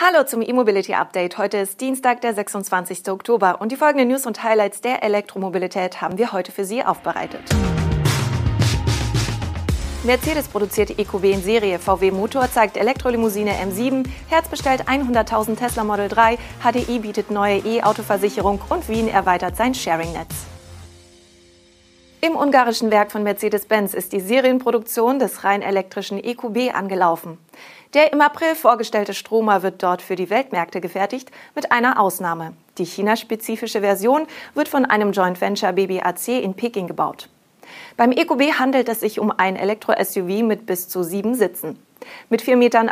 Hallo zum E-Mobility Update. Heute ist Dienstag, der 26. Oktober und die folgenden News und Highlights der Elektromobilität haben wir heute für Sie aufbereitet. Mercedes produziert EQB in Serie, VW Motor zeigt Elektrolimousine M7, Herz bestellt 100.000 Tesla Model 3, HDI bietet neue E-Autoversicherung und Wien erweitert sein Sharing-Netz. Im ungarischen Werk von Mercedes-Benz ist die Serienproduktion des rein elektrischen EQB angelaufen. Der im April vorgestellte Stromer wird dort für die Weltmärkte gefertigt, mit einer Ausnahme. Die chinaspezifische Version wird von einem Joint Venture BBAC in Peking gebaut. Beim EQB handelt es sich um ein Elektro-SUV mit bis zu sieben Sitzen. Mit 4,68 Metern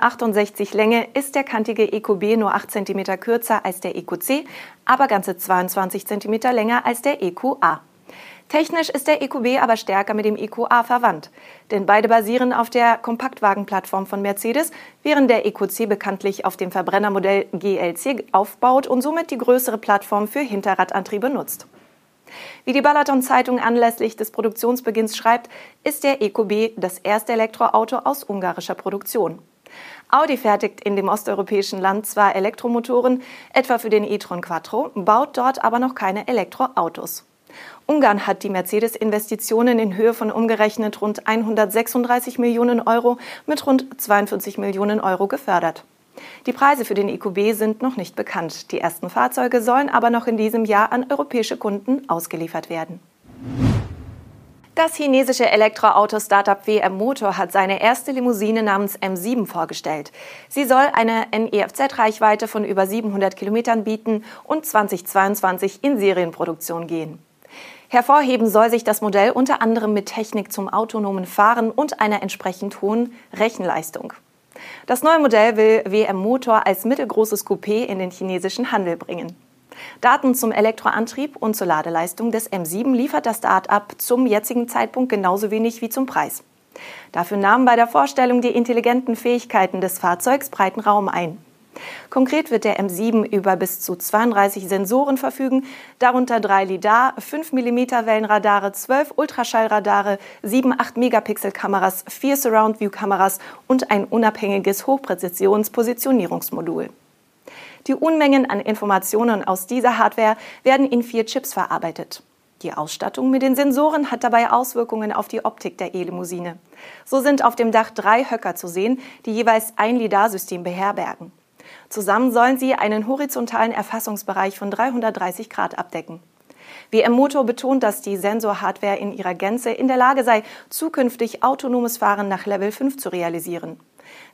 Länge ist der kantige EQB nur 8 cm kürzer als der EQC, aber ganze 22 cm länger als der EQA. Technisch ist der EQB aber stärker mit dem EQA verwandt, denn beide basieren auf der Kompaktwagenplattform von Mercedes, während der EQC bekanntlich auf dem Verbrennermodell GLC aufbaut und somit die größere Plattform für Hinterradantriebe nutzt. Wie die Balaton-Zeitung anlässlich des Produktionsbeginns schreibt, ist der EQB das erste Elektroauto aus ungarischer Produktion. Audi fertigt in dem osteuropäischen Land zwar Elektromotoren, etwa für den e-tron Quattro, baut dort aber noch keine Elektroautos. Ungarn hat die Mercedes-Investitionen in Höhe von umgerechnet rund 136 Millionen Euro mit rund 42 Millionen Euro gefördert. Die Preise für den EQB sind noch nicht bekannt. Die ersten Fahrzeuge sollen aber noch in diesem Jahr an europäische Kunden ausgeliefert werden. Das chinesische Elektroauto-Startup WM Motor hat seine erste Limousine namens M7 vorgestellt. Sie soll eine NEFZ-Reichweite von über 700 Kilometern bieten und 2022 in Serienproduktion gehen. Hervorheben soll sich das Modell unter anderem mit Technik zum autonomen Fahren und einer entsprechend hohen Rechenleistung. Das neue Modell will WM Motor als mittelgroßes Coupé in den chinesischen Handel bringen. Daten zum Elektroantrieb und zur Ladeleistung des M7 liefert das Start-up zum jetzigen Zeitpunkt genauso wenig wie zum Preis. Dafür nahmen bei der Vorstellung die intelligenten Fähigkeiten des Fahrzeugs breiten Raum ein. Konkret wird der M7 über bis zu 32 Sensoren verfügen, darunter drei LIDAR, 5 mm Wellenradare, 12 Ultraschallradare, 7 8 Megapixel Kameras, vier Surround View Kameras und ein unabhängiges Hochpräzisionspositionierungsmodul. Die Unmengen an Informationen aus dieser Hardware werden in vier Chips verarbeitet. Die Ausstattung mit den Sensoren hat dabei Auswirkungen auf die Optik der E-Limousine. So sind auf dem Dach drei Höcker zu sehen, die jeweils ein LiDAR-System beherbergen. Zusammen sollen sie einen horizontalen Erfassungsbereich von 330 Grad abdecken. WM Motor betont, dass die Sensorhardware in ihrer Gänze in der Lage sei, zukünftig autonomes Fahren nach Level 5 zu realisieren.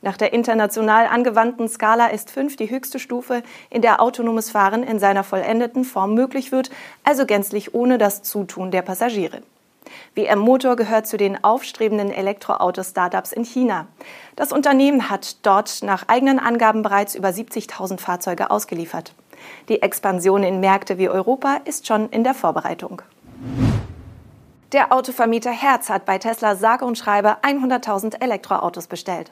Nach der international angewandten Skala ist 5 die höchste Stufe, in der autonomes Fahren in seiner vollendeten Form möglich wird, also gänzlich ohne das Zutun der Passagiere. WM Motor gehört zu den aufstrebenden Elektroauto-Startups in China. Das Unternehmen hat dort nach eigenen Angaben bereits über 70.000 Fahrzeuge ausgeliefert. Die Expansion in Märkte wie Europa ist schon in der Vorbereitung. Der Autovermieter Herz hat bei Tesla sage und schreibe 100.000 Elektroautos bestellt.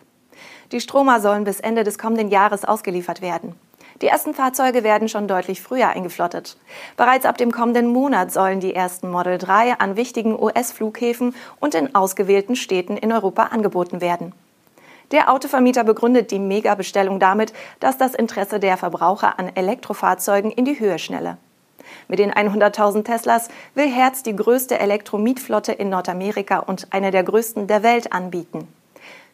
Die Stromer sollen bis Ende des kommenden Jahres ausgeliefert werden. Die ersten Fahrzeuge werden schon deutlich früher eingeflottet. Bereits ab dem kommenden Monat sollen die ersten Model 3 an wichtigen US-Flughäfen und in ausgewählten Städten in Europa angeboten werden. Der Autovermieter begründet die Mega-Bestellung damit, dass das Interesse der Verbraucher an Elektrofahrzeugen in die Höhe schnelle. Mit den 100.000 Teslas will Herz die größte Elektromietflotte in Nordamerika und eine der größten der Welt anbieten.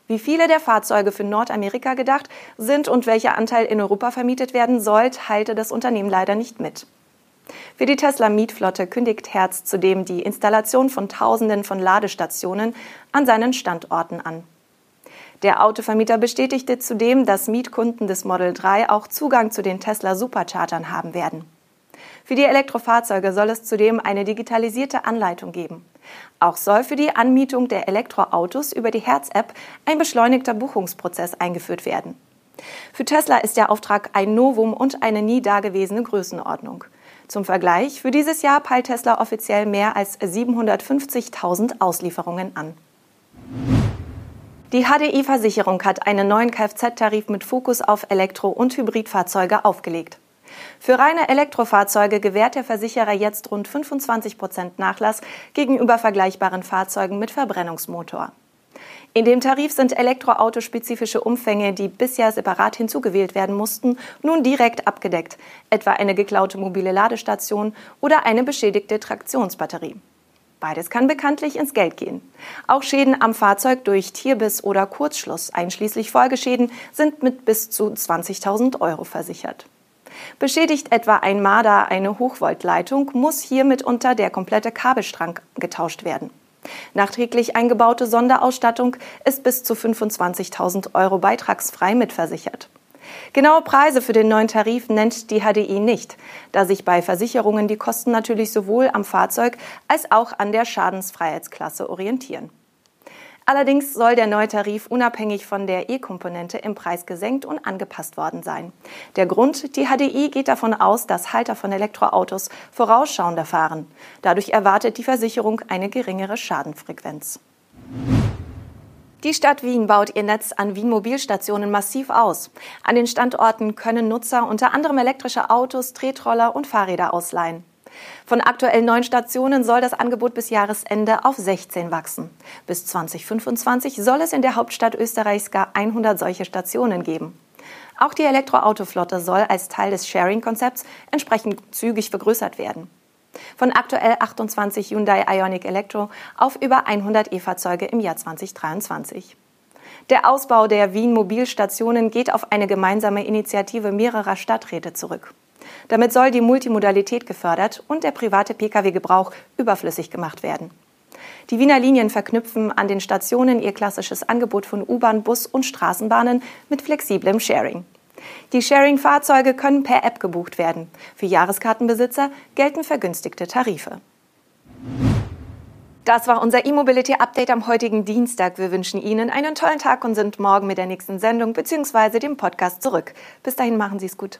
Wie viele der Fahrzeuge für Nordamerika gedacht sind und welcher Anteil in Europa vermietet werden soll, teilte das Unternehmen leider nicht mit. Für die Tesla-Mietflotte kündigt Herz zudem die Installation von Tausenden von Ladestationen an seinen Standorten an. Der Autovermieter bestätigte zudem, dass Mietkunden des Model 3 auch Zugang zu den Tesla Superchargern haben werden. Für die Elektrofahrzeuge soll es zudem eine digitalisierte Anleitung geben. Auch soll für die Anmietung der Elektroautos über die Herz-App ein beschleunigter Buchungsprozess eingeführt werden. Für Tesla ist der Auftrag ein Novum und eine nie dagewesene Größenordnung. Zum Vergleich, für dieses Jahr peilt Tesla offiziell mehr als 750.000 Auslieferungen an. Die HDI-Versicherung hat einen neuen Kfz-Tarif mit Fokus auf Elektro- und Hybridfahrzeuge aufgelegt. Für reine Elektrofahrzeuge gewährt der Versicherer jetzt rund 25 Prozent Nachlass gegenüber vergleichbaren Fahrzeugen mit Verbrennungsmotor. In dem Tarif sind elektroautospezifische Umfänge, die bisher separat hinzugewählt werden mussten, nun direkt abgedeckt, etwa eine geklaute mobile Ladestation oder eine beschädigte Traktionsbatterie. Beides kann bekanntlich ins Geld gehen. Auch Schäden am Fahrzeug durch Tierbiss oder Kurzschluss, einschließlich Folgeschäden, sind mit bis zu 20.000 Euro versichert. Beschädigt etwa ein Marder eine Hochvoltleitung, muss hier mitunter der komplette Kabelstrang getauscht werden. Nachträglich eingebaute Sonderausstattung ist bis zu 25.000 Euro beitragsfrei mitversichert. Genaue Preise für den neuen Tarif nennt die HDI nicht, da sich bei Versicherungen die Kosten natürlich sowohl am Fahrzeug als auch an der Schadensfreiheitsklasse orientieren. Allerdings soll der neue Tarif unabhängig von der E-Komponente im Preis gesenkt und angepasst worden sein. Der Grund, die HDI geht davon aus, dass Halter von Elektroautos vorausschauender fahren. Dadurch erwartet die Versicherung eine geringere Schadenfrequenz. Die Stadt Wien baut ihr Netz an Wien-Mobilstationen massiv aus. An den Standorten können Nutzer unter anderem elektrische Autos, Tretroller und Fahrräder ausleihen. Von aktuell neun Stationen soll das Angebot bis Jahresende auf 16 wachsen. Bis 2025 soll es in der Hauptstadt Österreichs gar 100 solche Stationen geben. Auch die Elektroautoflotte soll als Teil des Sharing-Konzepts entsprechend zügig vergrößert werden. Von aktuell 28 Hyundai Ioniq Electro auf über 100 E-Fahrzeuge im Jahr 2023. Der Ausbau der Wien-Mobilstationen geht auf eine gemeinsame Initiative mehrerer Stadträte zurück. Damit soll die Multimodalität gefördert und der private Pkw-Gebrauch überflüssig gemacht werden. Die Wiener Linien verknüpfen an den Stationen ihr klassisches Angebot von U-Bahn, Bus und Straßenbahnen mit flexiblem Sharing. Die Sharing-Fahrzeuge können per App gebucht werden. Für Jahreskartenbesitzer gelten vergünstigte Tarife. Das war unser E-Mobility-Update am heutigen Dienstag. Wir wünschen Ihnen einen tollen Tag und sind morgen mit der nächsten Sendung bzw. dem Podcast zurück. Bis dahin machen Sie es gut.